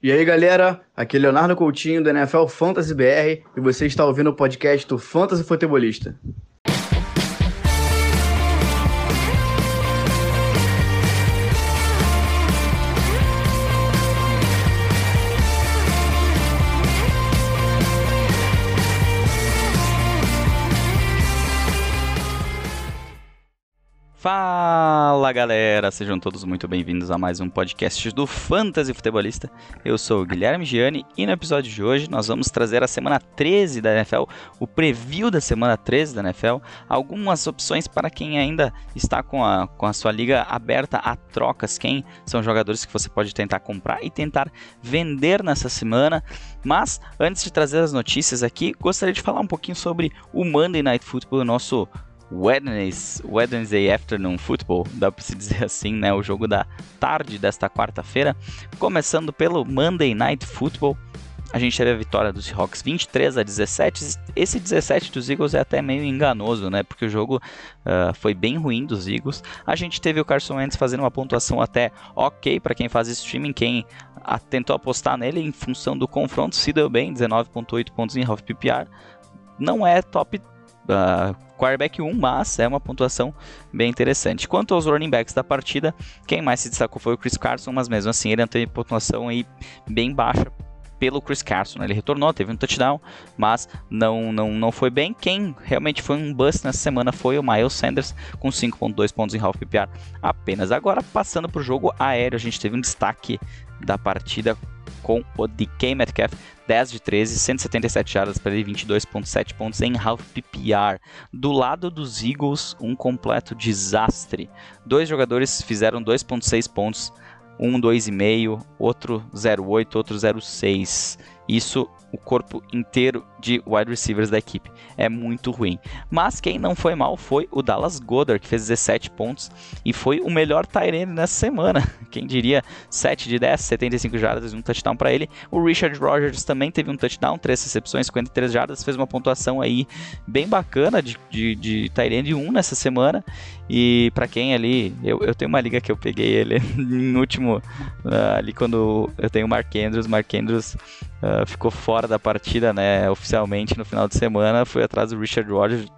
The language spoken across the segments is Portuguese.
E aí, galera, aqui é Leonardo Coutinho do NFL Fantasy BR e você está ouvindo o podcast do Fantasy Futebolista. Fala galera, sejam todos muito bem-vindos a mais um podcast do Fantasy Futebolista. Eu sou o Guilherme Gianni e no episódio de hoje nós vamos trazer a semana 13 da NFL, o preview da semana 13 da NFL, algumas opções para quem ainda está com a, com a sua liga aberta a trocas, quem são jogadores que você pode tentar comprar e tentar vender nessa semana. Mas antes de trazer as notícias aqui, gostaria de falar um pouquinho sobre o Monday Night Football, nosso Wednesday, Wednesday Afternoon Football, dá para se dizer assim, né? O jogo da tarde desta quarta-feira, começando pelo Monday Night Football. A gente teve a vitória dos Seahawks 23 a 17. Esse 17 dos Eagles é até meio enganoso, né? Porque o jogo uh, foi bem ruim dos Eagles. A gente teve o Carson Wentz fazendo uma pontuação até ok para quem faz streaming, quem tentou apostar nele em função do confronto, se deu bem, 19.8 pontos em half PPR. Não é top uh, quarterback 1, mas é uma pontuação bem interessante. Quanto aos running backs da partida, quem mais se destacou foi o Chris Carson, mas mesmo assim ele teve pontuação aí bem baixa pelo Chris Carson. Né? Ele retornou, teve um touchdown, mas não, não, não foi bem. Quem realmente foi um bust nessa semana foi o Miles Sanders, com 5.2 pontos em half PPR apenas. Agora, passando para o jogo aéreo, a gente teve um destaque da partida com o DK Metcalf, 10 de 13, 177 jardas para ele, 22.7 pontos em half PPR. Do lado dos Eagles, um completo desastre. Dois jogadores fizeram 2.6 pontos, um 2,5, outro 0,8, outro 0,6. Isso o corpo inteiro de wide receivers da equipe. É muito ruim. Mas quem não foi mal foi o Dallas Goddard, que fez 17 pontos e foi o melhor tight nessa semana. Quem diria 7 de 10, 75 jardas e um touchdown para ele. O Richard Rogers também teve um touchdown, 3 recepções, 53 jardas, fez uma pontuação aí bem bacana de, de, de tight 1 nessa semana. E para quem ali, eu, eu tenho uma liga que eu peguei ele no último, uh, ali quando eu tenho o Mark Andrews, Mark Andrews uh, ficou fora da partida, né, oficialmente no final de semana, fui atrás do Richard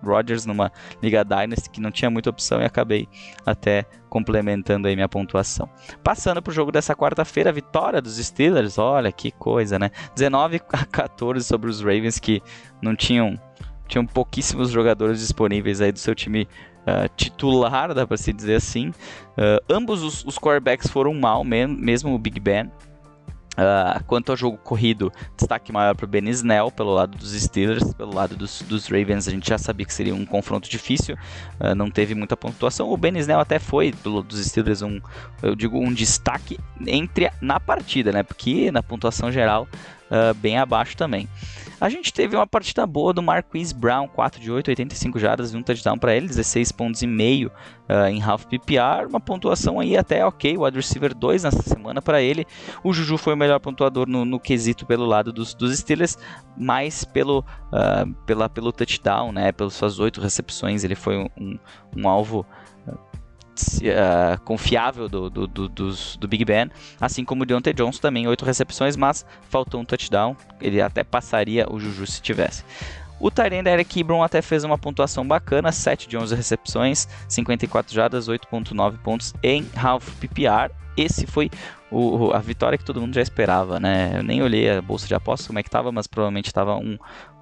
Rogers numa liga Dynasty que não tinha muita opção e acabei até complementando aí minha pontuação. Passando para o jogo dessa quarta-feira, vitória dos Steelers, olha que coisa, né, 19 a 14 sobre os Ravens que não tinham tinham pouquíssimos jogadores disponíveis aí do seu time uh, titular, dá para se dizer assim. Uh, ambos os, os quarterbacks foram mal, mesmo o Big Ben. Uh, quanto ao jogo corrido, destaque maior para o Ben Snell pelo lado dos Steelers, pelo lado dos, dos, Ravens a gente já sabia que seria um confronto difícil, uh, não teve muita pontuação. O Ben Snell até foi pelo dos Steelers um, eu digo um destaque entre na partida, né? Porque na pontuação geral uh, bem abaixo também. A gente teve uma partida boa do Marquise Brown, 4 de 8, 85 jardas e um touchdown para ele, 16 pontos e meio uh, em half PPR, uma pontuação aí até ok, o wide receiver 2 nessa semana para ele. O Juju foi o melhor pontuador no, no quesito pelo lado dos, dos Steelers, mais pelo, uh, pela, pelo touchdown, né, pelas suas 8 recepções, ele foi um, um, um alvo uh, confiável do, do, do, dos, do Big Ben, assim como o Deontay Johnson também, oito recepções, mas faltou um touchdown, ele até passaria o Juju se tivesse. O Tyrande Eric Ebron até fez uma pontuação bacana, 7 de 11 recepções, 54 jardas, 8.9 pontos em half PPR. Esse foi o, a vitória que todo mundo já esperava, né? Eu nem olhei a bolsa de apostas como é que estava, mas provavelmente estava um,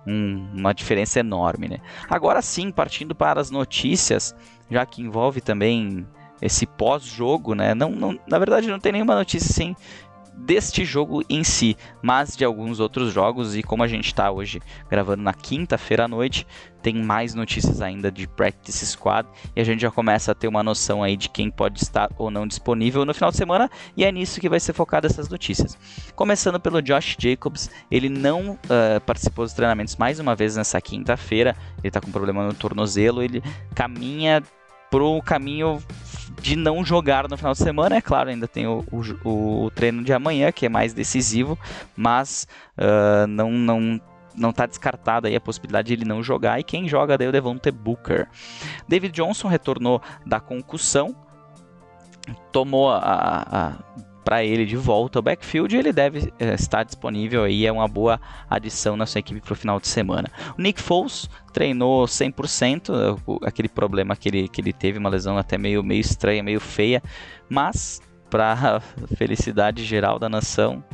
um, uma diferença enorme, né? Agora sim, partindo para as notícias, já que envolve também esse pós-jogo, né? Não, não, na verdade, não tem nenhuma notícia assim deste jogo em si, mas de alguns outros jogos. E como a gente está hoje gravando na quinta-feira à noite, tem mais notícias ainda de Practice Squad e a gente já começa a ter uma noção aí de quem pode estar ou não disponível no final de semana. E é nisso que vai ser focado essas notícias. Começando pelo Josh Jacobs, ele não uh, participou dos treinamentos mais uma vez nessa quinta-feira. Ele está com problema no tornozelo, ele caminha pro caminho de não jogar no final de semana. É claro, ainda tem o, o, o treino de amanhã, que é mais decisivo, mas uh, não, não, não está descartada aí a possibilidade de ele não jogar. E quem joga daí é o Devontae Booker. David Johnson retornou da concussão, tomou a, a para ele de volta ao backfield, ele deve é, estar disponível aí, é uma boa adição na sua equipe para o final de semana. O Nick Foles treinou 100%, aquele problema que ele, que ele teve, uma lesão até meio, meio estranha, meio feia, mas para felicidade geral da nação,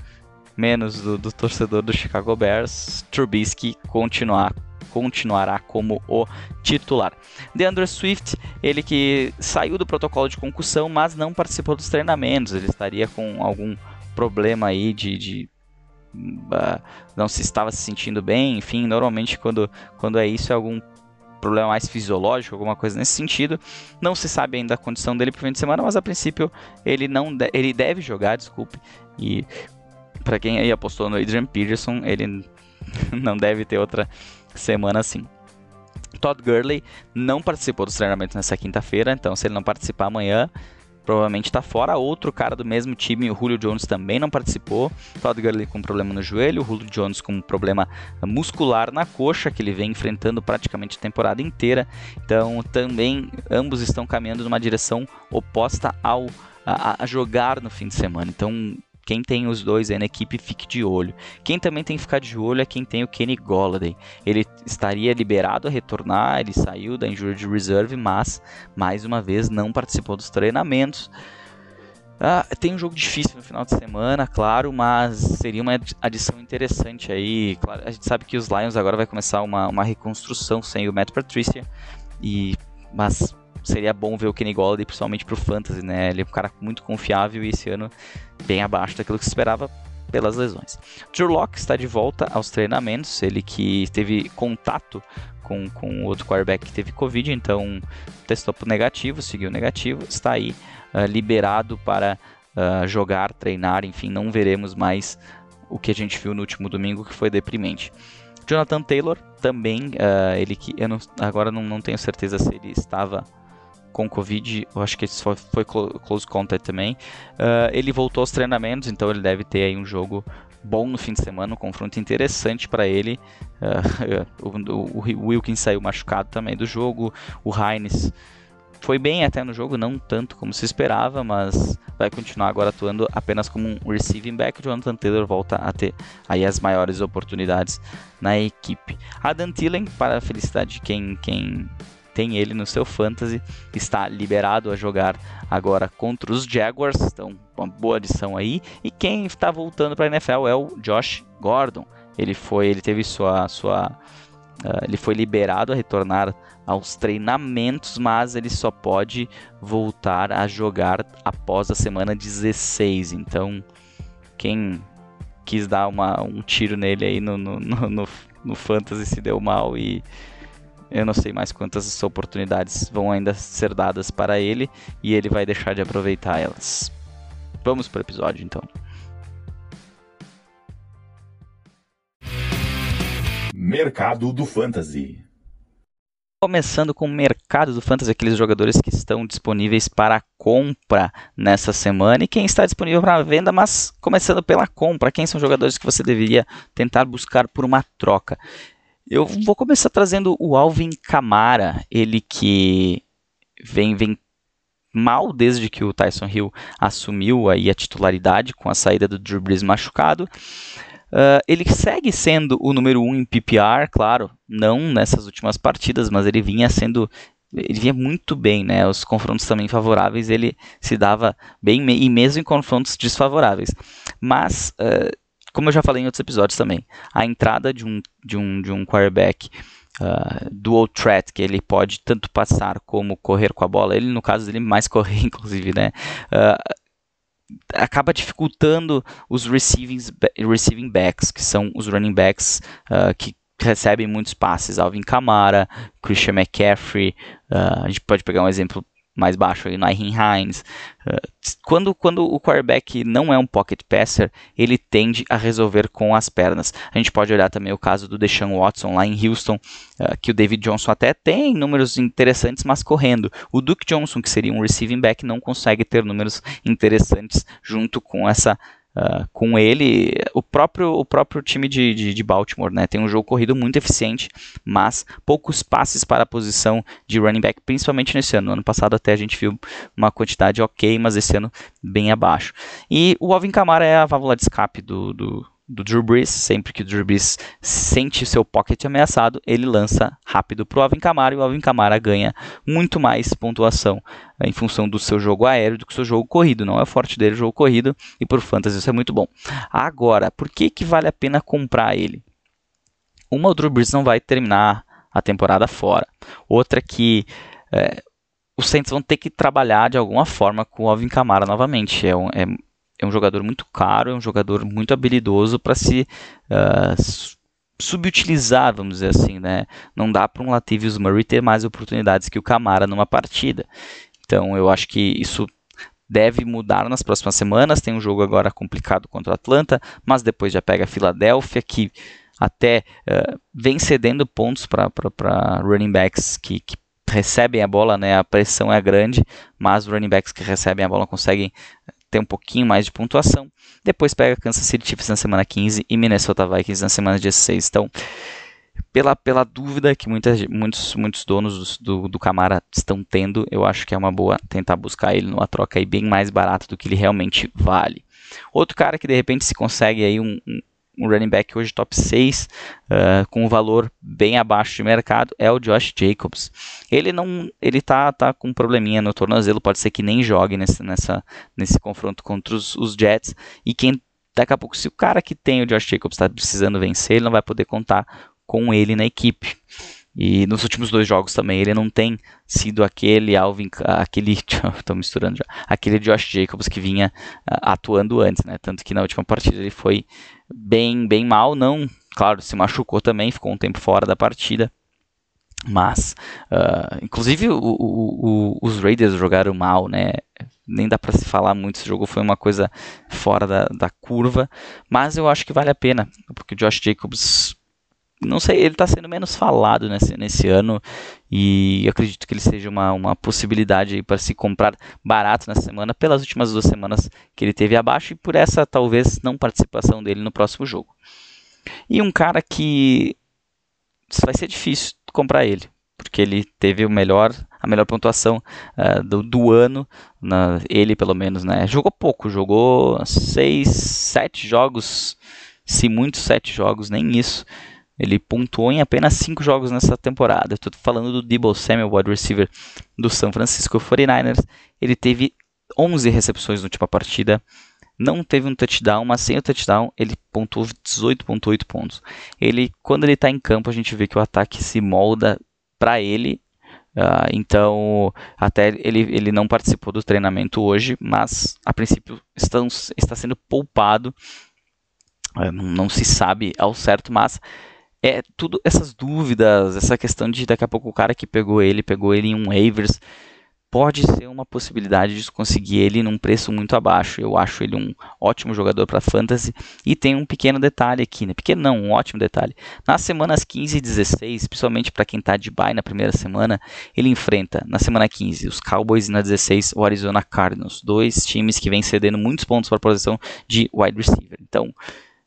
menos do, do torcedor do Chicago Bears, Trubisky continuar continuará como o titular. DeAndre Swift, ele que saiu do protocolo de concussão, mas não participou dos treinamentos, ele estaria com algum problema aí de, de uh, não se estava se sentindo bem, enfim, normalmente quando, quando é isso é algum problema mais fisiológico, alguma coisa nesse sentido. Não se sabe ainda a condição dele para o fim de semana, mas a princípio ele não de ele deve jogar, desculpe. E para quem aí apostou no Adrian Peterson, ele não deve ter outra semana assim. Todd Gurley não participou dos treinamentos nessa quinta-feira, então se ele não participar amanhã, provavelmente está fora. Outro cara do mesmo time, o Julio Jones, também não participou. Todd Gurley com problema no joelho, o Julio Jones com problema muscular na coxa, que ele vem enfrentando praticamente a temporada inteira. Então também ambos estão caminhando numa direção oposta ao a, a jogar no fim de semana. Então quem tem os dois aí na equipe, fique de olho. Quem também tem que ficar de olho é quem tem o Kenny Golladay. Ele estaria liberado a retornar, ele saiu da Injured Reserve, mas mais uma vez não participou dos treinamentos. Ah, tem um jogo difícil no final de semana, claro, mas seria uma adição interessante aí. Claro, a gente sabe que os Lions agora vai começar uma, uma reconstrução sem o Matt Patricia, e, mas seria bom ver o Kenny Golladay, principalmente pro Fantasy, né? Ele é um cara muito confiável e esse ano bem abaixo daquilo que se esperava pelas lesões. Drew Locke está de volta aos treinamentos, ele que teve contato com, com outro quarterback que teve Covid, então testou negativo, seguiu negativo, está aí uh, liberado para uh, jogar, treinar, enfim, não veremos mais o que a gente viu no último domingo, que foi deprimente. Jonathan Taylor também, uh, ele que eu não, agora não, não tenho certeza se ele estava com Covid, eu acho que esse foi, foi close contact também. Uh, ele voltou aos treinamentos, então ele deve ter aí um jogo bom no fim de semana, um confronto interessante para ele. Uh, o, o, Wilkins saiu machucado também do jogo, o Heinz foi bem até no jogo, não tanto como se esperava, mas vai continuar agora atuando apenas como um receiving back. Jonathan Taylor volta a ter aí as maiores oportunidades na equipe. Adam Thielen, para a felicidade de quem, quem tem ele no seu fantasy, está liberado a jogar agora contra os Jaguars, então uma boa adição aí. E quem está voltando para a NFL é o Josh Gordon. Ele foi, ele teve sua sua uh, ele foi liberado a retornar aos treinamentos, mas ele só pode voltar a jogar após a semana 16. Então, quem quis dar uma, um tiro nele aí no, no, no, no, no Fantasy se deu mal e eu não sei mais quantas oportunidades vão ainda ser dadas para ele e ele vai deixar de aproveitar elas. Vamos para o episódio então. Mercado do Fantasy. Começando com o mercado do Fantasy, aqueles jogadores que estão disponíveis para compra nessa semana e quem está disponível para venda, mas começando pela compra, quem são jogadores que você deveria tentar buscar por uma troca. Eu vou começar trazendo o Alvin Kamara, ele que vem, vem mal desde que o Tyson Hill assumiu aí a titularidade com a saída do Drew Brees machucado. Uh, ele segue sendo o número 1 um em PPR, claro, não nessas últimas partidas, mas ele vinha sendo ele vinha muito bem, né? Os confrontos também favoráveis ele se dava bem e mesmo em confrontos desfavoráveis. Mas uh, como eu já falei em outros episódios também, a entrada de um, de um, de um quarterback uh, dual threat, que ele pode tanto passar como correr com a bola, ele no caso dele mais correr, inclusive, né? Uh, acaba dificultando os receiving, receiving backs, que são os running backs uh, que recebem muitos passes. Alvin Kamara, Christian McCaffrey, uh, a gente pode pegar um exemplo mais baixo aí, Nairn Hines. Uh, quando, quando o quarterback não é um pocket passer, ele tende a resolver com as pernas. A gente pode olhar também o caso do Deshaun Watson lá em Houston, uh, que o David Johnson até tem números interessantes, mas correndo. O Duke Johnson, que seria um receiving back, não consegue ter números interessantes junto com essa Uh, com ele, o próprio, o próprio time de, de, de, Baltimore né, tem um jogo corrido muito eficiente, mas poucos passes para a posição de running back, principalmente nesse ano. No ano passado até a gente viu uma quantidade ok, mas esse ano bem abaixo. E o Alvin Kamara é a válvula de escape do, do, do Drew Brees, sempre que o Drew Brees sente seu pocket ameaçado, ele lança rápido para o Alvin Kamara e o Alvin Kamara ganha muito mais pontuação eh, em função do seu jogo aéreo do que o seu jogo corrido. Não é forte dele o jogo corrido e por fantasy isso é muito bom. Agora, por que, que vale a pena comprar ele? Uma, o Drew Brees não vai terminar a temporada fora. Outra que é, os Saints vão ter que trabalhar de alguma forma com o Alvin Kamara novamente. É, um, é é um jogador muito caro, é um jogador muito habilidoso para se uh, subutilizar, vamos dizer assim, né? Não dá para um Latavius Murray ter mais oportunidades que o Camara numa partida. Então eu acho que isso deve mudar nas próximas semanas. Tem um jogo agora complicado contra o Atlanta, mas depois já pega a Filadélfia, que até uh, vem cedendo pontos para running backs que, que recebem a bola, né? A pressão é grande, mas running backs que recebem a bola conseguem ter um pouquinho mais de pontuação. Depois pega Kansas City Chiefs na semana 15 e Minnesota Vikings na semana 16. Então, pela, pela dúvida que muitas, muitos, muitos donos do, do, Camara estão tendo, eu acho que é uma boa tentar buscar ele numa troca aí bem mais barata do que ele realmente vale. Outro cara que de repente se consegue aí um, um um running back hoje top 6, uh, com um valor bem abaixo de mercado, é o Josh Jacobs. Ele não, ele tá, tá com um probleminha no tornozelo, pode ser que nem jogue nesse, nessa, nesse confronto contra os, os Jets, e quem daqui a pouco, se o cara que tem o Josh Jacobs está precisando vencer, ele não vai poder contar com ele na equipe. E nos últimos dois jogos também ele não tem sido aquele Alvin, aquele, estou misturando já, aquele Josh Jacobs que vinha uh, atuando antes, né? Tanto que na última partida ele foi bem, bem mal, não, claro, se machucou também, ficou um tempo fora da partida. Mas, uh, inclusive o, o, o, os Raiders jogaram mal, né? Nem dá para se falar muito. Esse jogo foi uma coisa fora da, da curva. Mas eu acho que vale a pena, porque o Josh Jacobs não sei, ele está sendo menos falado nesse, nesse ano e acredito que ele seja uma, uma possibilidade para se comprar barato nessa semana, pelas últimas duas semanas que ele teve abaixo e por essa talvez não participação dele no próximo jogo. E um cara que vai ser difícil comprar ele, porque ele teve o melhor, a melhor pontuação uh, do, do, ano, na, ele pelo menos, né? Jogou pouco, jogou seis, sete jogos, se muito sete jogos, nem isso. Ele pontuou em apenas 5 jogos nessa temporada. Estou falando do Debo Samuel, wide receiver do San Francisco 49ers. Ele teve 11 recepções na última partida. Não teve um touchdown, mas sem o touchdown ele pontuou 18,8 pontos. Ele, quando ele está em campo, a gente vê que o ataque se molda para ele. Uh, então, até ele, ele não participou do treinamento hoje, mas a princípio estão, está sendo poupado. Uh, não, se sabe ao certo, mas é tudo essas dúvidas, essa questão de daqui a pouco o cara que pegou ele, pegou ele em um waivers, pode ser uma possibilidade de conseguir ele num preço muito abaixo. Eu acho ele um ótimo jogador para fantasy e tem um pequeno detalhe aqui, né? Pequeno não, um ótimo detalhe. Nas semanas 15 e 16, principalmente para quem está de bye na primeira semana, ele enfrenta na semana 15 os Cowboys e na 16 o Arizona Cardinals, dois times que vêm cedendo muitos pontos para a posição de wide receiver. Então,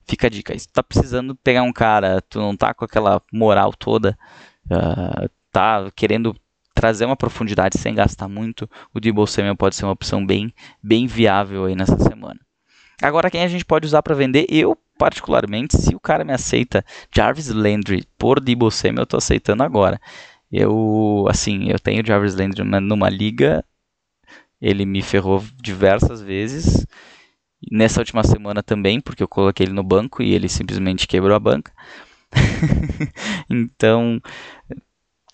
fica a dica. Se tu tá precisando pegar um cara, tu não tá com aquela moral toda, uh, tá querendo trazer uma profundidade sem gastar muito, o Debo Samuel pode ser uma opção bem, bem viável aí nessa semana. Agora, quem a gente pode usar para vender? Eu, particularmente, se o cara me aceita Jarvis Landry por Debo Samuel, eu tô aceitando agora. Eu, assim, eu tenho Jarvis Landry numa liga, ele me ferrou diversas vezes, nessa última semana também, porque eu coloquei ele no banco e ele simplesmente quebrou a banca. então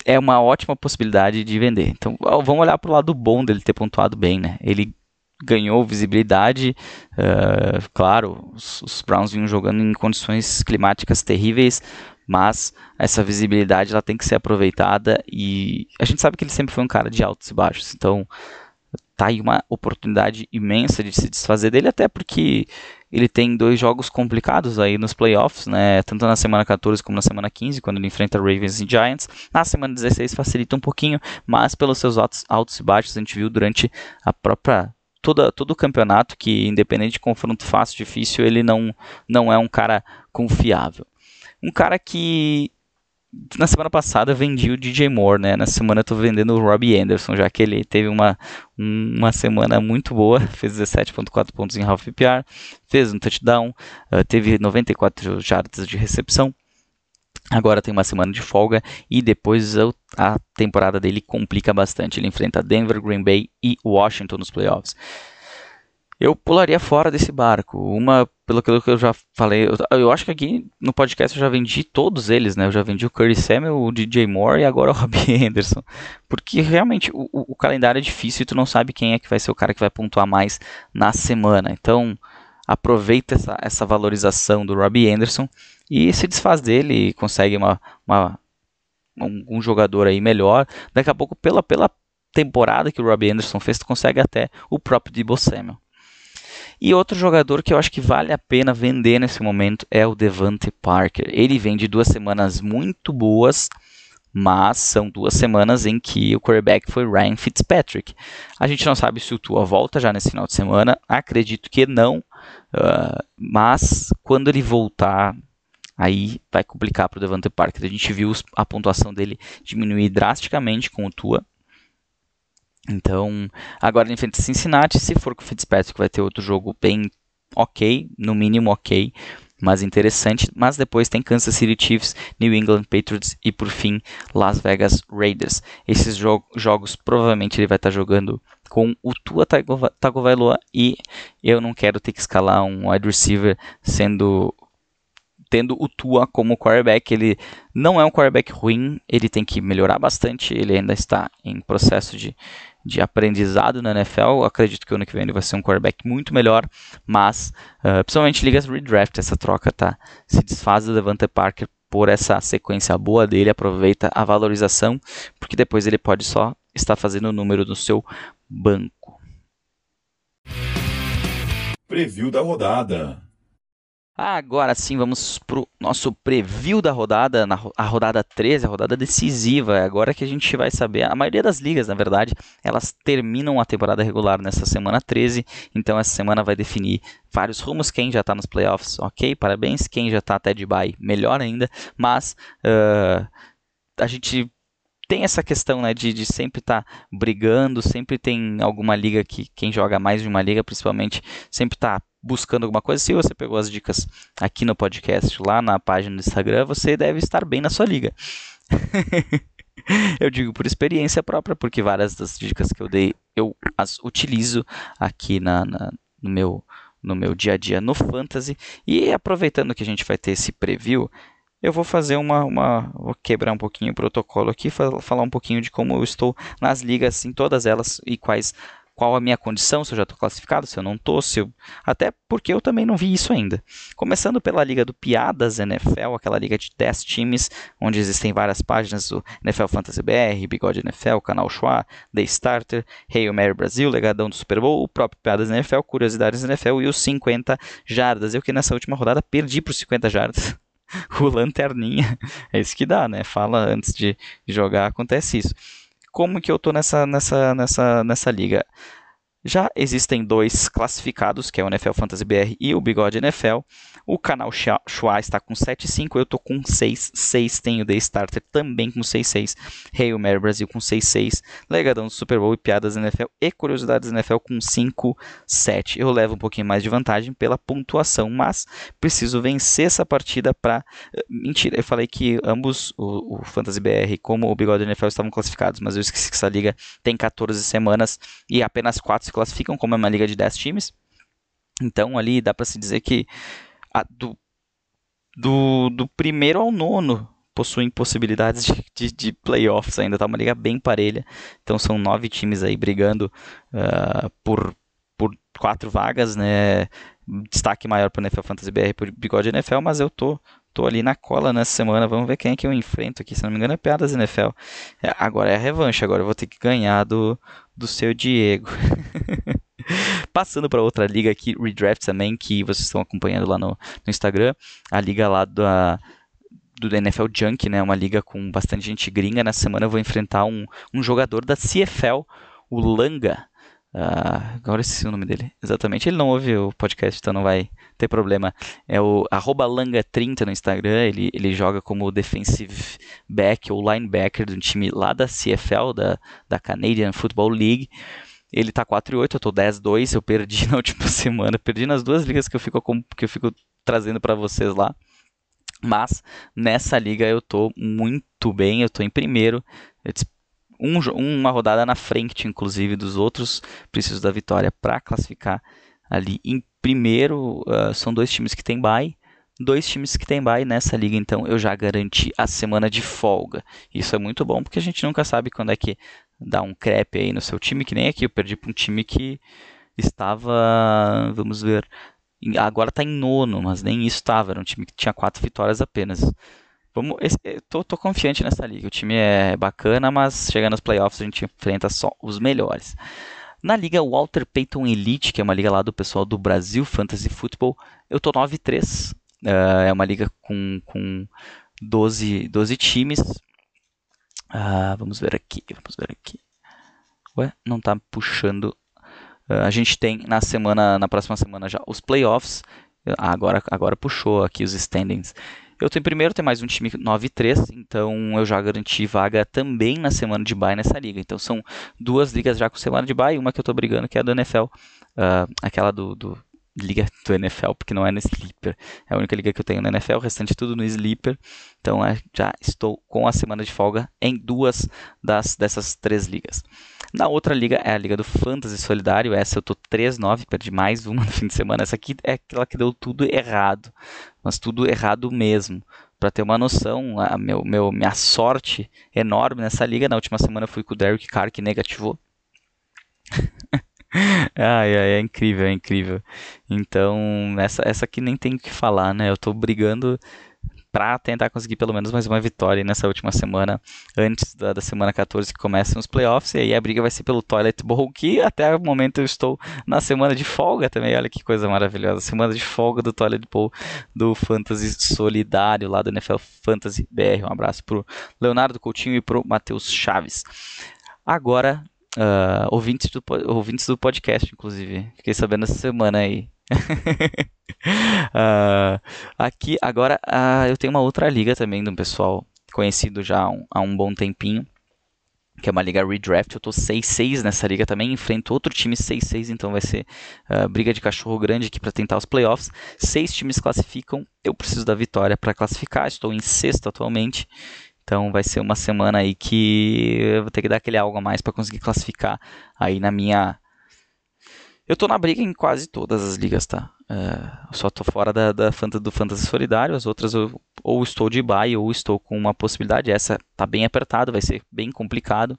é uma ótima possibilidade de vender. Então vamos olhar para o lado bom dele ter pontuado bem, né? Ele ganhou visibilidade, uh, claro, os, os, Browns vinham jogando em condições climáticas terríveis, mas essa visibilidade ela tem que ser aproveitada e a gente sabe que ele sempre foi um cara de altos e baixos, então tá aí uma oportunidade imensa de se desfazer dele, até porque ele tem dois jogos complicados aí nos playoffs, né? Tanto na semana 14 como na semana 15, quando ele enfrenta Ravens e Giants. Na semana 16 facilita um pouquinho, mas pelos seus altos, altos e baixos a gente viu durante a própria toda, todo o campeonato, que independente de confronto fácil, difícil, ele não, não é um cara confiável. Um cara que na semana passada vendi o DJ Moore, né? Na semana eu tô vendendo o Robbie Anderson, já que ele teve uma, uma semana muito boa, fez 17.4 pontos em half PPR, fez um touchdown, uh, teve 94 jardas de recepção. Agora tem uma semana de folga e depois a temporada dele complica bastante. Ele enfrenta Denver, Green Bay e Washington nos playoffs eu pularia fora desse barco. Uma, pelo que eu já falei, eu, eu, acho que aqui no podcast eu já vendi todos eles, né? Eu já vendi o Curry Samuel, o DJ Moore e agora o Robbie Anderson. Porque realmente o, o, calendário é difícil e tu não sabe quem é que vai ser o cara que vai pontuar mais na semana. Então, aproveita essa, essa valorização do Robbie Anderson e se desfaz dele e consegue uma, uma um, um, jogador aí melhor. Daqui a pouco, pela, pela temporada que o Robbie Anderson fez, tu consegue até o próprio Debo Samuel. E outro jogador que eu acho que vale a pena vender nesse momento é o Devante Parker. Ele vem de duas semanas muito boas, mas são duas semanas em que o quarterback foi Ryan Fitzpatrick. A gente não sabe se o Tua volta já nesse final de semana, acredito que não, uh, mas quando ele voltar, aí vai complicar para o Devante Parker. A gente viu a pontuação dele diminuir drasticamente com o Tua. Então, agora ele enfrenta Cincinnati. Se for com o Fitzpatrick, vai ter outro jogo bem ok, no mínimo ok, mas interessante. Mas depois tem Kansas City Chiefs, New England Patriots e por fim Las Vegas Raiders. Esses jo jogos provavelmente ele vai estar jogando com o Tua Tagovailoa e eu não quero ter que escalar um wide receiver sendo tendo o Tua como quarterback. Ele não é um quarterback ruim, ele tem que melhorar bastante, ele ainda está em processo de de aprendizado na NFL. acredito que o ano que vem ele vai ser um quarterback muito melhor, mas uh, principalmente ligas redraft, essa troca tá se desfaz do Devante Parker por essa sequência boa dele, aproveita a valorização, porque depois ele pode só estar fazendo o número no seu banco. Preview da rodada. Agora sim, vamos pro nosso preview da rodada, na, a rodada 13, a rodada decisiva. É agora que a gente vai saber. A maioria das ligas, na verdade, elas terminam a temporada regular nessa semana 13. Então essa semana vai definir vários rumos. Quem já está nos playoffs, ok, parabéns. Quem já está até de bye, melhor ainda. Mas uh, a gente tem essa questão né, de, de sempre estar tá brigando, sempre tem alguma liga que quem joga mais de uma liga, principalmente, sempre está buscando alguma coisa. Se você pegou as dicas aqui no podcast, lá na página do Instagram, você deve estar bem na sua liga. eu digo por experiência própria, porque várias das dicas que eu dei eu as utilizo aqui na, na no meu no meu dia a dia no Fantasy. E aproveitando que a gente vai ter esse preview, eu vou fazer uma, uma vou quebrar um pouquinho o protocolo aqui, falar um pouquinho de como eu estou nas ligas, em todas elas e quais qual a minha condição, se eu já estou classificado, se eu não estou, se eu... até porque eu também não vi isso ainda. Começando pela liga do Piadas NFL, aquela liga de 10 times, onde existem várias páginas, o NFL Fantasy BR, Bigode NFL, Canal Chua, The Starter, Hail Mary Brasil, Legadão do Super Bowl, o próprio Piadas NFL, Curiosidades NFL e os 50 Jardas. Eu que nessa última rodada perdi para os 50 Jardas. o Lanterninha, é isso que dá, né? Fala antes de jogar, acontece isso como que eu tô nessa, nessa, nessa, nessa liga? Já existem dois classificados, que é o NFL Fantasy BR e o Bigode NFL. O canal Chua está com 7.5, eu estou com 6.6. Tenho The Starter também com 6.6. Hail Mary Brasil com 6.6. Legadão do Super Bowl e Piadas NFL e Curiosidades NFL com 5.7. Eu levo um pouquinho mais de vantagem pela pontuação, mas preciso vencer essa partida para... Eh, mentira, eu falei que ambos, o, o Fantasy BR como o Bigode NFL, estavam classificados, mas eu esqueci que essa liga tem 14 semanas e apenas 4 se classificam, como é uma liga de 10 times. Então ali dá para se dizer que a, do, do, do primeiro ao nono possuem possibilidades de, de, de, playoffs ainda, tá uma liga bem parelha. Então são nove times aí brigando uh, por, por quatro vagas, né? Destaque maior para NFL Fantasy BR o Bigode NFL, mas eu tô, tô ali na cola nessa semana. Vamos ver quem é que eu enfrento aqui. Se não me engano, é Piadas NFL. É, agora é a revanche, agora eu vou ter que ganhar do, do seu Diego. Passando para outra liga aqui, Redraft também, que vocês estão acompanhando lá no, no Instagram, a liga lá da, do NFL Junk, né, uma liga com bastante gente gringa. Nessa semana eu vou enfrentar um, um jogador da CFL, o Langa. Uh, agora esqueci o nome dele. Exatamente. Ele não ouve o podcast, então não vai ter problema. É o Langa30 no Instagram. Ele, ele joga como defensive back ou linebacker de um time lá da CFL, da, da Canadian Football League. Ele tá 4 e 8, eu tô 10 2, eu perdi na última semana, perdi nas duas ligas que eu fico, que eu fico trazendo para vocês lá. Mas nessa liga eu tô muito bem, eu tô em primeiro. Um, uma rodada na frente, inclusive, dos outros. Preciso da vitória para classificar ali em primeiro. Uh, são dois times que tem bye. Dois times que tem bye nessa liga, então eu já garanti a semana de folga. Isso é muito bom porque a gente nunca sabe quando é que dá um crepe aí no seu time, que nem aqui eu perdi para um time que estava, vamos ver, agora está em nono, mas nem isso estava, era um time que tinha quatro vitórias apenas. Vamos, tô, tô confiante nessa liga, o time é bacana, mas chega nos playoffs a gente enfrenta só os melhores. Na liga Walter Payton Elite, que é uma liga lá do pessoal do Brasil Fantasy Football, eu tô 9-3. Uh, é uma liga com, com 12, 12 times. Uh, vamos ver aqui, vamos ver aqui. Ué, não tá puxando Uh, a gente tem na semana, na próxima semana já os playoffs. Ah, agora, agora puxou aqui os standings. Eu em primeiro, tem mais um time 9-3, então eu já garanti vaga também na semana de bye nessa liga. Então são duas ligas já com semana de bye, uma que eu estou brigando que é a do NFL, uh, ah, aquela do, do, liga do NFL, porque não é no Sleeper. É a única liga que eu tenho no NFL, o restante tudo no Sleeper. Então é, já estou com a semana de folga em duas das, dessas três ligas. Na outra liga é a liga do Fantasy Solidário. Essa eu tô 3-9, perdi mais uma no fim de semana. Essa aqui é aquela que deu tudo errado. Mas tudo errado mesmo. Para ter uma noção, a meu, meu, minha sorte enorme nessa liga. Na última semana fui com o Derek Carr que negativou. Ai, ai, é incrível, é incrível. Então, essa, essa aqui nem tem o que falar, né? Eu tô brigando para tentar conseguir pelo menos mais uma vitória nessa última semana, antes da, da, semana 14 que começam os playoffs, e aí a briga vai ser pelo Toilet Bowl, que até o momento eu estou na semana de folga também, olha que coisa maravilhosa, semana de folga do Toilet Bowl do Fantasy Solidário, lá do NFL Fantasy BR, um abraço pro Leonardo Coutinho e pro Matheus Chaves. Agora, uh, ouvintes, do, ouvintes do podcast, inclusive, fiquei sabendo essa semana aí, uh, aqui, agora, uh, eu tenho uma outra liga também de um pessoal conhecido já há um, há um bom tempinho, que é uma liga redraft. Eu tô 6-6 nessa liga também, enfrento outro time 6-6, então vai ser uh, briga de cachorro grande aqui para tentar os playoffs. Seis times classificam, eu preciso da vitória para classificar, estou em sexto atualmente. Então vai ser uma semana aí que eu vou ter que dar aquele algo a mais para conseguir classificar aí na minha eu tô na briga em quase todas as ligas, tá? É, só tô fora da, da do Fantasy Solidário, as outras eu ou estou de buy ou estou com uma possibilidade. Essa tá bem apertado, vai ser bem complicado.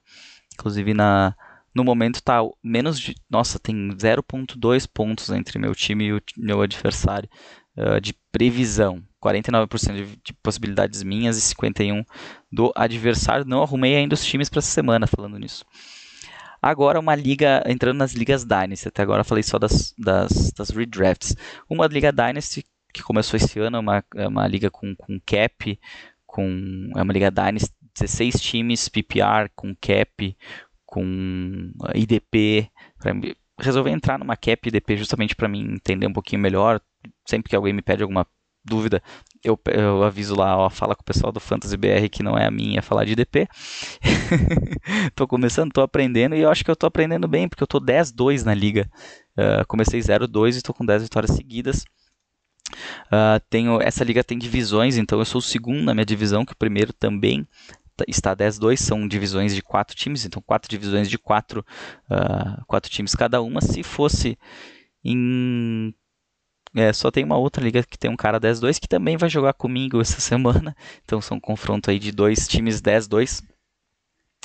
Inclusive na no momento tá menos de, nossa, tem 0.2 pontos entre meu time e o meu adversário uh, de previsão. 49% de, de possibilidades minhas e 51 do adversário. Não arrumei ainda os times para essa semana falando nisso. Agora uma liga, entrando nas ligas Dynasty, até agora falei só das, das, das redrafts. Uma liga Dynasty que começou esse ano, é uma, é uma liga com, com cap, com, é uma liga Dynasty, 16 times, PPR, com cap, com IDP. Resolvi entrar numa cap IDP justamente para mim entender um pouquinho melhor. Sempre que alguém me pede alguma dúvida, eu, eu aviso lá, ó, fala com o pessoal do Fantasy BR que não é a minha falar de DP. tô começando, tô aprendendo e eu acho que eu tô aprendendo bem, porque eu tô 10-2 na liga. Uh, comecei 0-2 e tô com 10 vitórias seguidas. Uh, tenho, essa liga tem divisões, então eu sou o segundo na minha divisão, que o primeiro também está 10-2, são divisões de quatro times, então quatro divisões de quatro, uh, quatro times cada uma. Se fosse em é, só tem uma outra liga que tem um cara 10-2 que também vai jogar comigo essa semana. Então são um confronto aí de dois times 10-2.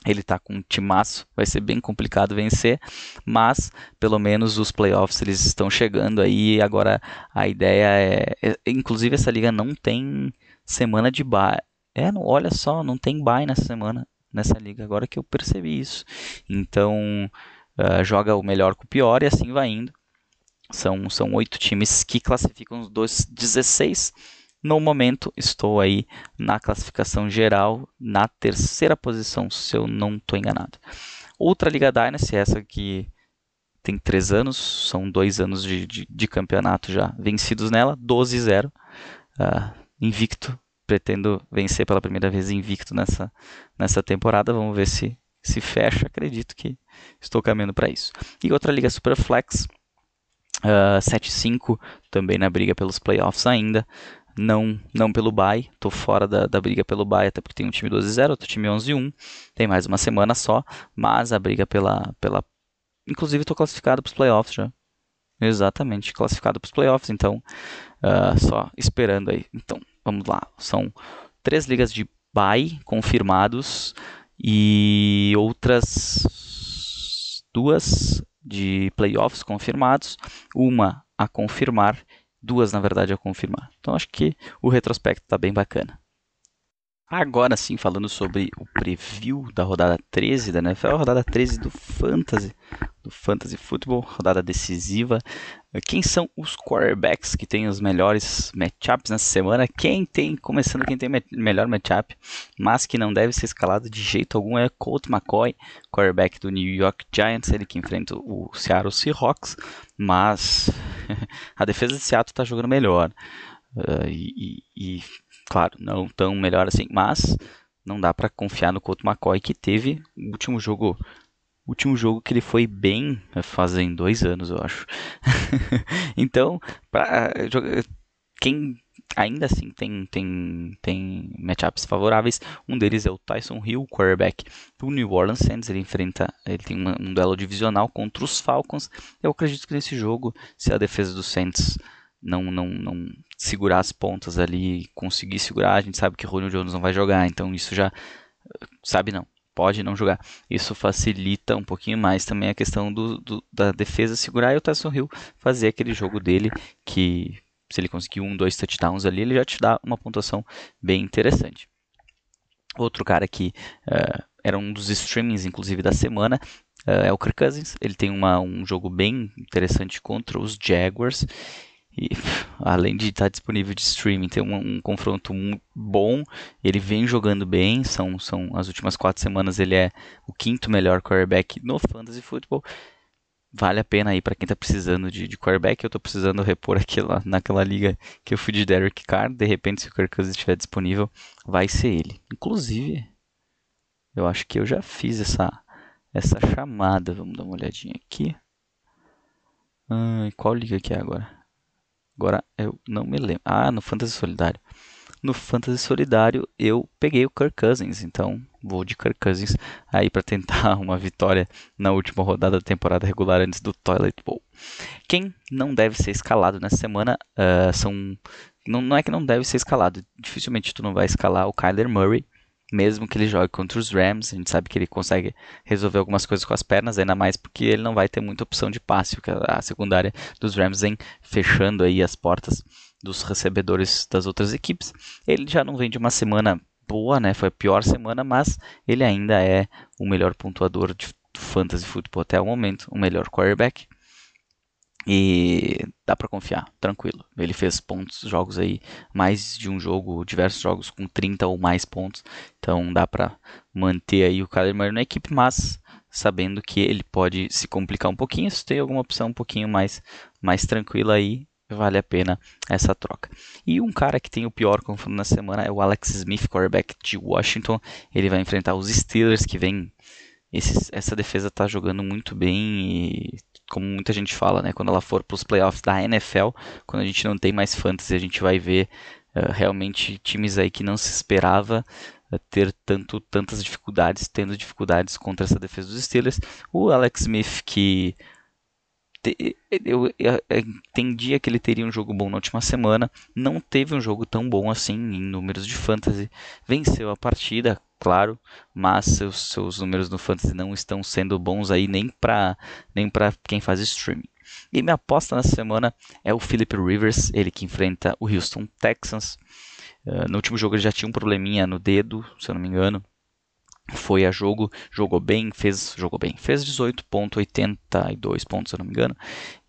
Ele tá com um timaço, vai ser bem complicado vencer, mas pelo menos os playoffs eles estão chegando aí. Agora a ideia é, é inclusive essa liga não tem semana de bye. É, não, olha só, não tem bye nessa semana nessa liga. Agora que eu percebi isso. Então uh, joga o melhor com o pior e assim vai indo. São, são oito times que classificam os dois 16. No momento, estou aí na classificação geral, na terceira posição, se eu não estou enganado. Outra Liga Dynasty, essa que tem três anos, são dois anos de, de, de campeonato já vencidos nela, 12-0, uh, ah, invicto, pretendo vencer pela primeira vez invicto nessa, nessa temporada, vamos ver se se fecha, acredito que estou caminhando para isso. E outra liga Superflex, uh, 7-5, também na briga pelos playoffs ainda, não não pelo bye, tô fora da, da briga pelo bye, até porque tem um time 12-0, outro time 11-1, tem mais uma semana só, mas a briga pela, pela inclusive estou classificado para os playoffs já. Exatamente, classificado para os playoffs, então uh, só esperando aí. Então, vamos lá, são três ligas de bye confirmados e outras duas de playoffs confirmados, uma a confirmar duas na verdade a confirmar. Então acho que o retrospecto está bem bacana. Agora sim, falando sobre o preview da rodada 13 da NFL, rodada 13 do Fantasy, do Fantasy Football, rodada decisiva. Quem são os quarterbacks que têm os melhores matchups nessa semana? Quem tem, começando quem tem melhor matchup, mas que não deve ser escalado de jeito algum é Colt McCoy, quarterback do New York Giants, ele que enfrenta o Seattle Seahawks, mas a defesa de Seattle está jogando melhor. Uh, e, e claro, não tão melhor assim, mas não dá para confiar no Colt McCoy que teve o último jogo último jogo que ele foi bem fazem dois anos, eu acho. então, para quem ainda assim tem, tem, tem matchups favoráveis, um deles é o Tyson Hill, quarterback do New Orleans Saints. Ele enfrenta, ele tem uma, um duelo divisional contra os Falcons. Eu acredito que nesse jogo, se a defesa dos Saints não, não, não segurar as pontas ali, conseguir segurar, a gente sabe que Ronald Jones não vai jogar, então isso já sabe não, pode não jogar. Isso facilita um pouquinho mais também a questão do, do da defesa segurar e o Tyson Hill fazer aquele jogo dele que se ele conseguir um, dois touchdowns ali, ele já te dá uma pontuação bem interessante. Outro cara que uh, era um dos streamings, inclusive, da semana, uh, é o Kirk Cousins. Ele tem uma, um jogo bem interessante contra os Jaguars. E além de estar disponível de streaming, tem um, um confronto bom. Ele vem jogando bem. São, são as últimas quatro semanas ele é o quinto melhor quarterback no fantasy football. Vale a pena aí para quem está precisando de, de quarterback. Eu estou precisando repor aquela, naquela liga que eu fui de Derek Carr. De repente, se o Kirk Cousins estiver disponível, vai ser ele. Inclusive, eu acho que eu já fiz essa, essa chamada. Vamos dar uma olhadinha aqui. Ah, qual liga que é agora? Agora eu não me lembro. Ah, no Fantasy Solidário. No Fantasy Solidário eu peguei o Kirk Cousins, então vou de Kirk Cousins aí para tentar uma vitória na última rodada da temporada regular antes do Toilet Bowl. Quem não deve ser escalado nessa semana uh, são. Não, não é que não deve ser escalado, dificilmente tu não vai escalar o Kyler Murray mesmo que ele jogue contra os Rams, a gente sabe que ele consegue resolver algumas coisas com as pernas, ainda mais porque ele não vai ter muita opção de passe, porque a secundária dos Rams vem fechando aí as portas dos recebedores das outras equipes. Ele já não vem de uma semana boa, né? Foi a pior semana, mas ele ainda é o melhor pontuador de fantasy football até o momento, o melhor quarterback. E dá para confiar, tranquilo. Ele fez pontos, jogos aí, mais de um jogo, diversos jogos com 30 ou mais pontos. Então dá para manter aí o Kyler Murray na equipe, mas sabendo que ele pode se complicar um pouquinho, se tem alguma opção um pouquinho mais, mais tranquila aí, vale a pena essa troca. E um cara que tem o pior confronto na semana é o Alex Smith, quarterback de Washington. Ele vai enfrentar os Steelers, que vem. Esse, essa defesa está jogando muito bem e como muita gente fala, né, quando ela for para os playoffs da NFL, quando a gente não tem mais fantasy, a gente vai ver uh, realmente times aí que não se esperava uh, ter tanto, tantas dificuldades, tendo dificuldades contra essa defesa dos Steelers. O Alex Smith, que te, eu, eu, eu entendia que ele teria um jogo bom na última semana, não teve um jogo tão bom assim em números de fantasy, venceu a partida, claro, mas seus, seus números no fantasy não estão sendo bons aí nem para nem quem faz streaming. E minha aposta nessa semana é o Philip Rivers, ele que enfrenta o Houston Texans. Uh, no último jogo ele já tinha um probleminha no dedo, se eu não me engano. Foi a jogo, jogou bem, fez jogou bem, fez 18.82 pontos, se eu não me engano.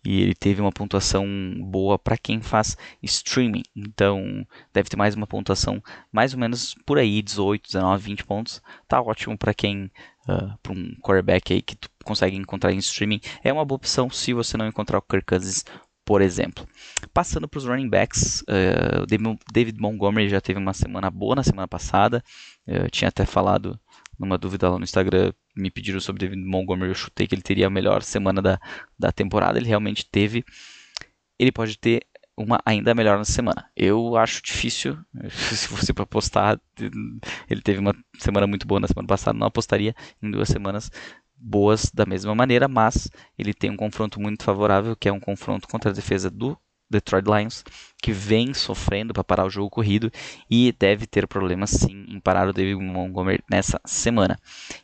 E ele teve uma pontuação boa para quem faz streaming. Então, deve ter mais uma pontuação mais ou menos por aí, 18, 19, 20 pontos. Tá ótimo para quem uh, para um quarterback aí que tu consegue encontrar em streaming. É uma boa opção se você não encontrar o Kirk Cousins por exemplo. Passando para os running backs, uh, David Montgomery já teve uma semana boa na semana passada. Eu tinha até falado numa dúvida lá no Instagram, me pediram sobre David Montgomery, eu chutei que ele teria a melhor semana da, da temporada, ele realmente teve. Ele pode ter uma ainda melhor na semana. Eu acho difícil, se fosse para apostar, ele teve uma semana muito boa na semana passada, não apostaria em duas semanas boas da mesma maneira, mas ele tem um confronto muito favorável, que é um confronto contra a defesa do Detroit Lions, que vem sofrendo para parar o jogo corrido e deve ter problemas sim em parar o David Montgomery nessa semana.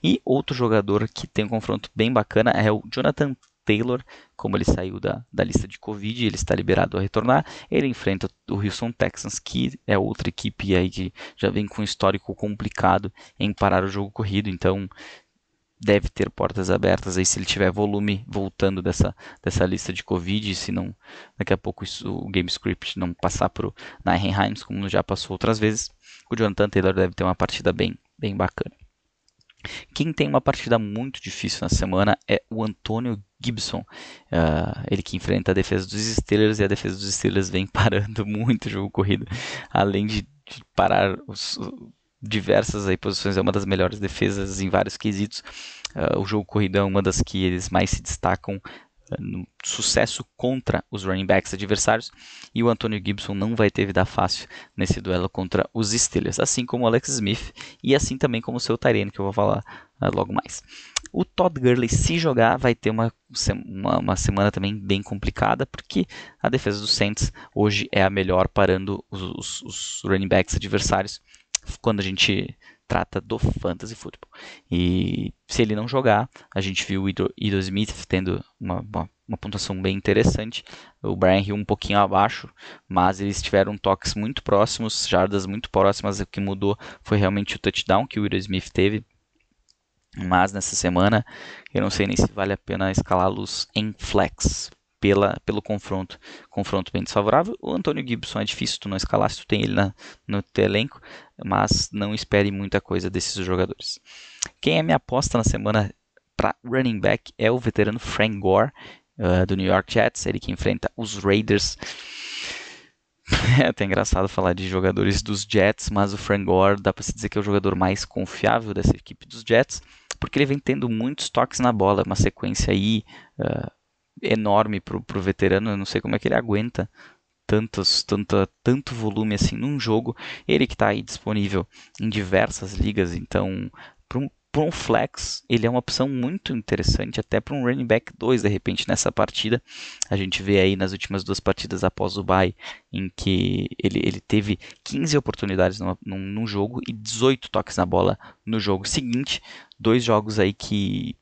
E outro jogador que tem um confronto bem bacana é o Jonathan Taylor, como ele saiu da, da lista de Covid, ele está liberado a retornar. Ele enfrenta o Houston Texans, que é outra equipe aí que já vem com um histórico complicado em parar o jogo corrido. Então, deve ter portas abertas aí se ele tiver volume voltando dessa, dessa lista de Covid, se não daqui a pouco isso, o game script não passar para o Himes, como já passou outras vezes, o Jonathan Taylor deve ter uma partida bem, bem bacana. Quem tem uma partida muito difícil na semana é o Antônio Gibson, uh, ele que enfrenta a defesa dos Steelers e a defesa dos Steelers vem parando muito o jogo corrido, além de, de parar os, diversas aí posições, é uma das melhores defesas em vários quesitos. Uh, o jogo corrido é uma das que eles mais se destacam uh, no sucesso contra os running backs adversários e o Antonio Gibson não vai ter vida fácil nesse duelo contra os Steelers, assim como o Alex Smith e assim também como o seu Tyrene, que eu vou falar uh, logo mais. O Todd Gurley, se jogar, vai ter uma, uma, uma, semana também bem complicada, porque a defesa do Saints hoje é a melhor parando os, os, os running backs adversários quando a gente trata do fantasy football. E se ele não jogar, a gente viu o Ido, Smith tendo uma, uma, uma, pontuação bem interessante, o Brian Hill um pouquinho abaixo, mas eles tiveram toques muito próximos, jardas muito próximas, o que mudou foi realmente o touchdown que o Ido Smith teve. Mas nessa semana eu não sei nem se vale a pena escalá-los em flex, pela, pelo confronto, confronto bem desfavorável. O Antônio Gibson é difícil tu não escalar se tu tem ele na, no teu elenco, mas não espere muita coisa desses jogadores. Quem é minha aposta na semana para running back é o veterano Frank Gore, uh, do New York Jets, ele que enfrenta os Raiders. É até engraçado falar de jogadores dos Jets, mas o Frank Gore dá para se dizer que é o jogador mais confiável dessa equipe dos Jets, porque ele vem tendo muitos toques na bola, uma sequência aí uh, enorme pro, pro veterano. Eu não sei como é que ele aguenta tantos, tanto, volume assim num jogo. Ele que está aí disponível em diversas ligas, então para um, um flex ele é uma opção muito interessante, até para um running back 2 de repente nessa partida. A gente vê aí nas últimas duas partidas após o bye em que ele, ele teve 15 oportunidades numa, num, num jogo e 18 toques na bola no jogo seguinte. Dois jogos aí que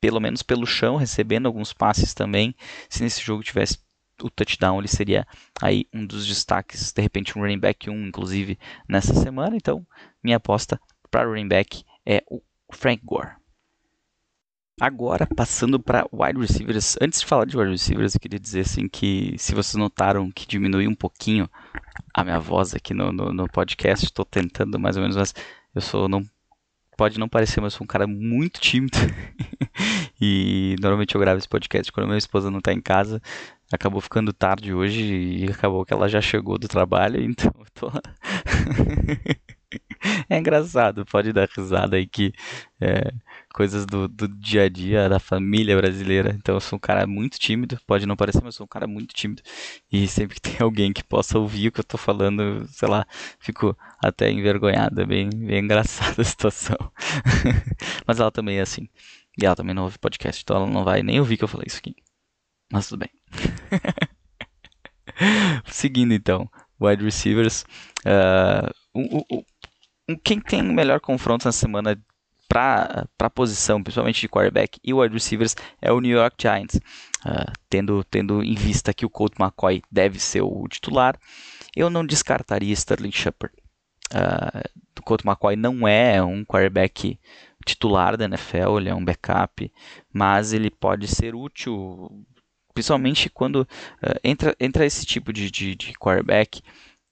pelo menos pelo chão, recebendo alguns passes também. Se nesse jogo tivesse o touchdown, ele seria aí um dos destaques, de repente um running back 1, inclusive, nessa semana. Então, minha aposta para running back é o Frank Gore. Agora, passando para wide receivers. Antes de falar de wide receivers, eu queria dizer assim que se vocês notaram que diminuiu um pouquinho a minha voz aqui no, no, no podcast, estou tentando mais ou menos, mas eu sou não pode não parecer, mas sou um cara muito tímido. e normalmente eu gravo esse podcast quando minha esposa não está em casa. Acabou ficando tarde hoje e acabou que ela já chegou do trabalho, então eu tô. é engraçado, pode dar risada aí que é, coisas do, do dia a dia da família brasileira. Então eu sou um cara muito tímido, pode não parecer, mas eu sou um cara muito tímido. E sempre que tem alguém que possa ouvir o que eu tô falando, sei lá, fico até envergonhado. É bem, bem engraçada a situação. mas ela também é assim. E ela também não ouve podcast, então ela não vai nem ouvir que eu falei isso aqui. Mas tudo bem. Seguindo então, wide receivers. Uh, o, o, quem tem o melhor confronto na semana para a posição, principalmente de quarterback e wide receivers, é o New York Giants. Uh, tendo, tendo em vista que o Colt McCoy deve ser o titular, eu não descartaria Sterling Shepard. Uh, o Colt McCoy não é um quarterback titular da NFL, ele é um backup, mas ele pode ser útil Principalmente quando uh, entra, entra esse tipo de, de, de quarterback,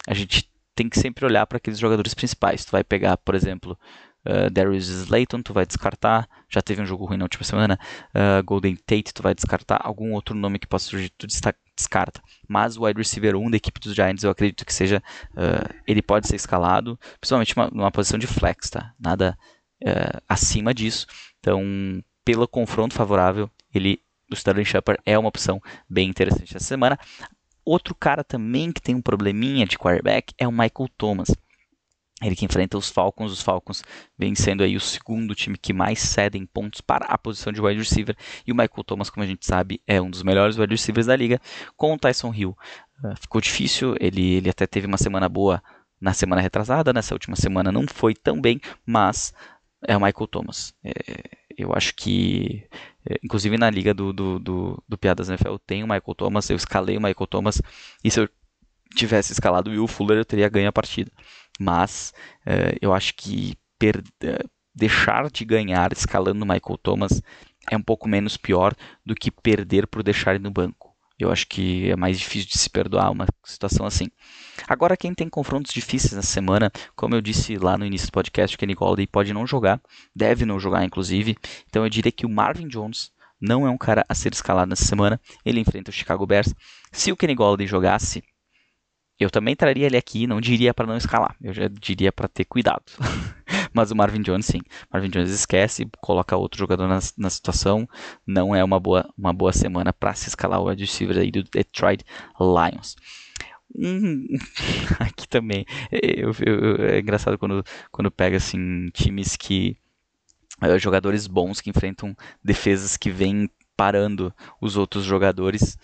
a gente tem que sempre olhar para aqueles jogadores principais. Tu vai pegar, por exemplo, uh, Darius Slayton, tu vai descartar. Já teve um jogo ruim na última semana. Uh, Golden Tate, tu vai descartar. Algum outro nome que possa surgir, tu descarta. Mas o wide receiver 1 da equipe dos Giants, eu acredito que seja. Uh, ele pode ser escalado, principalmente uma, numa posição de flex, tá? Nada acima disso. Então, pelo confronto favorável, ele o Sterling Shepard é uma opção bem interessante essa semana. Outro cara também que tem um probleminha de quarterback é o Michael Thomas. Ele que enfrenta os Falcons, os Falcons vem sendo aí o segundo time que mais cedem pontos para a posição de wide receiver. E o Michael Thomas, como a gente sabe, é um dos melhores wide receivers da liga. Com o Tyson Hill uh, ficou difícil, ele, ele até teve uma semana boa na semana retrasada, nessa última semana não foi tão bem, mas é o Michael Thomas. É, eu acho que, é, inclusive na liga do, do, do, do Piadas NFL, eu tenho o Michael Thomas, eu escalei o Michael Thomas, e se eu tivesse escalado o Will Fuller, eu teria ganho a partida. Mas é, eu acho que per, é, deixar de ganhar escalando o Michael Thomas é um pouco menos pior do que perder por deixar ele no banco. Eu acho que é mais difícil de se perdoar uma situação assim. Agora, quem tem confrontos difíceis na semana, como eu disse lá no início do podcast, o Kenny Golladay pode não jogar, deve não jogar, inclusive. Então, eu diria que o Marvin Jones não é um cara a ser escalado nessa semana. Ele enfrenta o Chicago Bears. Se o Kenny Golladay jogasse, eu também traria ele aqui, não diria para não escalar, eu já diria para ter cuidado. Mas o Marvin Jones, sim. Marvin Jones esquece, coloca outro jogador na, na situação. Não é uma boa, uma boa semana para se escalar o wide receiver aí do Detroit Lions. Hum, aqui também. Eu, eu, é engraçado quando, quando pega assim, times que. Uh, jogadores bons que enfrentam defesas que vêm parando os outros jogadores.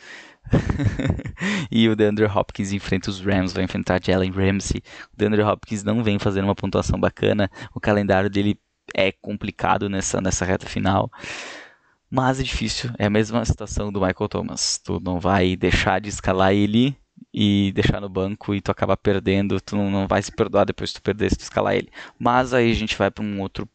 e o DeAndre Hopkins enfrenta os Rams, vai enfrentar Jalen Ramsey. O DeAndre Hopkins não vem fazendo uma pontuação bacana, o calendário dele é complicado nessa, nessa reta final. Mas é difícil, é a mesma situação do Michael Thomas. Tu não vai deixar de escalar ele e deixar no banco e tu acaba perdendo, tu não, não vai se perdoar depois que tu perder se tu escalar ele. Mas aí a gente vai para um outro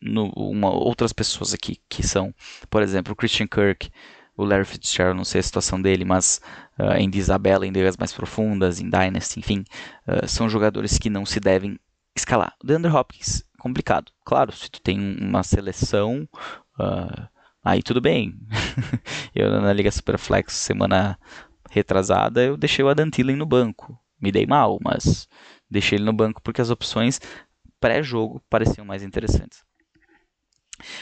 no, uma, outras pessoas aqui que são, por exemplo, o Christian Kirk, o Larry Fitzgerald, não sei a situação dele, mas uh, em Isabela, em ligas mais profundas, em Dynasty, enfim, uh, são jogadores que não se devem escalar. O DeAndre Hopkins, complicado. Claro, se tu tem uma seleção, uh, aí tudo bem. eu na Liga Superflex, semana retrasada, eu deixei o Adam Thielen no banco. Me dei mal, mas deixei ele no banco porque as opções pré-jogo pareciam mais interessantes.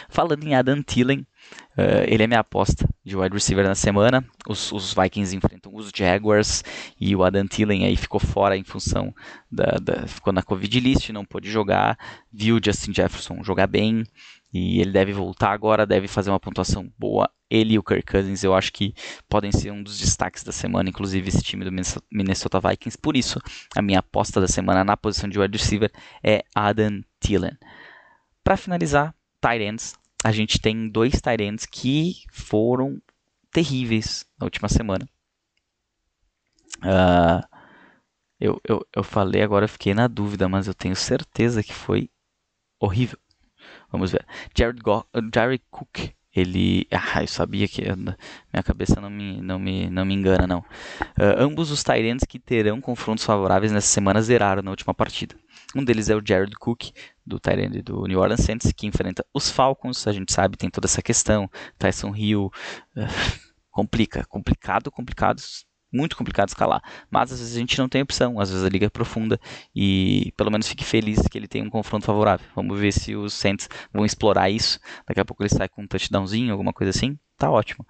Falando em Adam Thielen, uh, ele é minha aposta de wide receiver na semana. Os, os, Vikings enfrentam os Jaguars e o Adam Thielen aí ficou fora em função da, da ficou na Covid list, não pôde jogar. Viu o Justin Jefferson jogar bem e ele deve voltar agora, deve fazer uma pontuação boa. Ele e o Kirk Cousins eu acho que podem ser um dos destaques da semana, inclusive esse time do Minnesota Vikings. Por isso, a minha aposta da semana na posição de wide receiver é Adam Thielen. Para finalizar, tight ends. A gente tem dois tight ends que foram terríveis na última semana. Uh, eu, eu, eu falei agora, fiquei na dúvida, mas eu tenho certeza que foi horrível. Vamos ver. Jared, Go Jared Cook. Ele. Ah, eu sabia que. Minha cabeça não me, não me, não me engana, não. Uh, ambos os Tyrants que terão confrontos favoráveis nessa semana zeraram na última partida. Um deles é o Jared Cook, do Tyrande do New Orleans Saints, que enfrenta os Falcons. A gente sabe, tem toda essa questão. Tyson Hill. Uh, complica, complicado, complicado, muito complicado escalar. Mas às vezes a gente não tem opção, às vezes a liga é profunda e pelo menos fique feliz que ele tem um confronto favorável. Vamos ver se os Saints vão explorar isso. Daqui a pouco ele sai com um touchdownzinho, alguma coisa assim. Tá ótimo.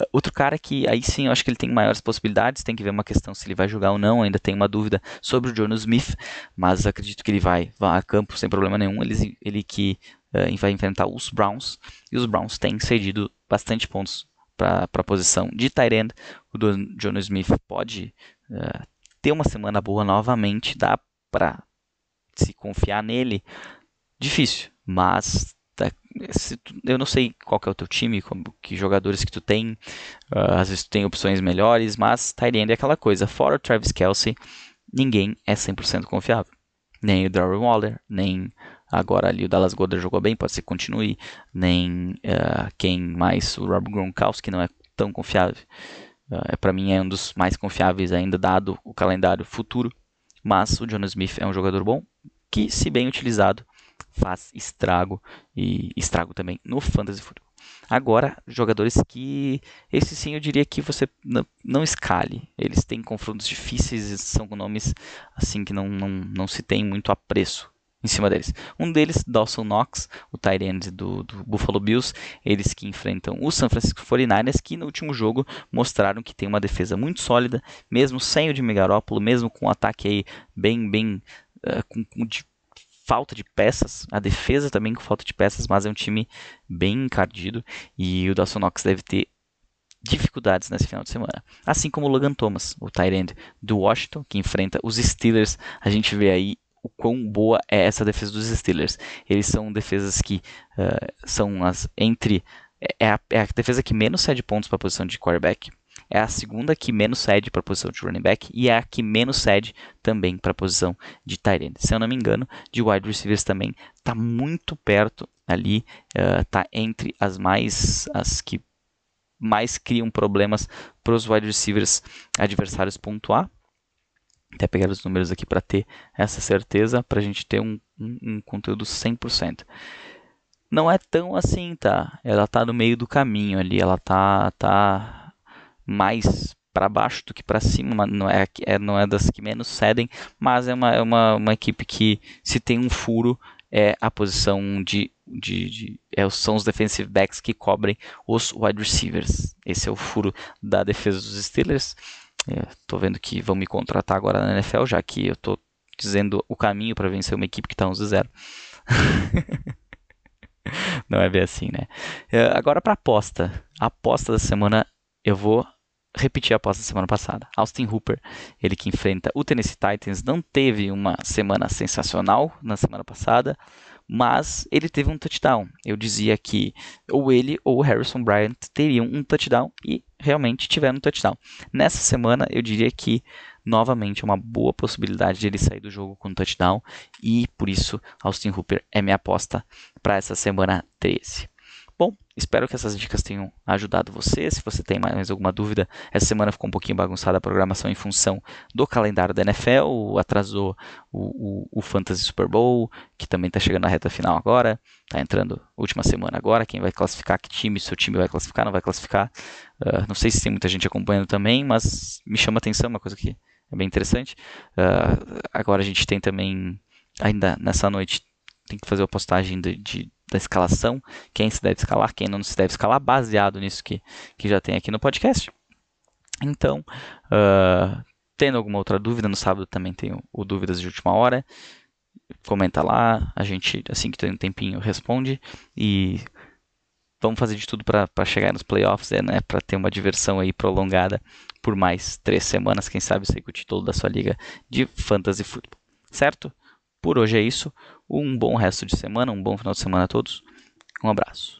Uh, outro cara que aí sim eu acho que ele tem maiores possibilidades, tem que ver uma questão se ele vai jogar ou não. Ainda tem uma dúvida sobre o Jono Smith, mas acredito que ele vai, vai a campo sem problema nenhum. Ele, ele que uh, vai enfrentar os Browns e os Browns têm cedido bastante pontos para a posição de Tyrend. O Jono Smith pode uh, ter uma semana boa novamente, dá para se confiar nele. Difícil, mas tá, tu, eu não sei qual é o teu time, como, que jogadores que tu tem. Uh, às vezes tu tem opções melhores, mas Tyrend é aquela coisa. Fora o Travis Kelsey, ninguém é 100% confiável. Nem o Darren Waller, nem Agora ali o Dallas Goddard jogou bem, pode ser que continue. Nem uh, quem mais, o Rob Gronkowski não é tão confiável. Uh, para mim é um dos mais confiáveis ainda, dado o calendário futuro. Mas o John Smith é um jogador bom que, se bem utilizado, faz estrago e estrago também no fantasy futebol. Agora, jogadores que. Esse sim eu diria que você não, não escale. Eles têm confrontos difíceis são nomes assim que não, não, não se tem muito apreço em cima deles. Um deles, Dawson Knox, o tight end do, do, Buffalo Bills, eles que enfrentam o San Francisco 49ers, que no último jogo mostraram que tem uma defesa muito sólida, mesmo sem o Jimmy Garoppolo, mesmo com um ataque aí bem, bem uh, com, com de falta de peças, a defesa também com falta de peças, mas é um time bem encardido e o Dawson Knox deve ter dificuldades nesse final de semana. Assim como o Logan Thomas, o tight end do Washington, que enfrenta os Steelers. A gente vê aí o quão boa é essa defesa dos Steelers. Eles são defesas que uh, são as entre é a, é a, defesa que menos cede pontos para a posição de quarterback. É a segunda que menos cede para a posição de running back e é a que menos cede também para a posição de tight end. Se eu não me engano, de wide receivers também está muito perto ali, está uh, entre as mais as que mais criam problemas para os wide receivers adversários pontuar até pegar os números aqui para ter essa certeza, para a gente ter um, um, um, conteúdo 100%. Não é tão assim, tá? Ela tá no meio do caminho ali, ela tá, tá mais para baixo do que para cima, não é, é, não é das que menos cedem, mas é uma, é uma, uma equipe que se tem um furo é a posição de, de, de é, são os defensive backs que cobrem os wide receivers. Esse é o furo da defesa dos Steelers. Estou vendo que vão me contratar agora na NFL, já que eu estou dizendo o caminho para vencer uma equipe que está 11-0. Não é bem assim, né? É, agora para aposta. A aposta da semana eu vou repetir a aposta da semana passada. Austin Hooper, ele que enfrenta o Tennessee Titans, não teve uma semana sensacional na semana passada, mas ele teve um touchdown. Eu dizia que ou ele ou o Harrison Bryant teriam um touchdown e realmente tiveram um touchdown. Nessa semana, eu diria que novamente é uma boa possibilidade de ele sair do jogo com um touchdown e por isso Austin Hooper é minha aposta para essa semana 13. Bom, espero que essas dicas tenham ajudado você. Se você tem mais alguma dúvida, essa semana ficou um pouquinho bagunçada a programação em função do calendário da NFL, atrasou o, o, o Fantasy Super Bowl, que também está chegando na reta final agora, está entrando última semana agora. Quem vai classificar, que time, seu time vai classificar, não vai classificar. Uh, não sei se tem muita gente acompanhando também, mas me chama atenção, uma coisa que é bem interessante. Uh, agora a gente tem também, ainda nessa noite, tem que fazer a postagem de, de da escalação, quem se deve escalar, quem não se deve escalar, baseado nisso que, que já tem aqui no podcast. Então, uh, tendo alguma outra dúvida, no sábado também tenho o Dúvidas de Última Hora. Comenta lá, a gente, assim que tem um tempinho, responde. E vamos fazer de tudo para chegar nos playoffs, é, né, para ter uma diversão aí prolongada por mais três semanas, quem sabe que o título da sua liga de Fantasy Football. Certo? Por hoje é isso. Um bom resto de semana, um bom final de semana a todos. Um abraço.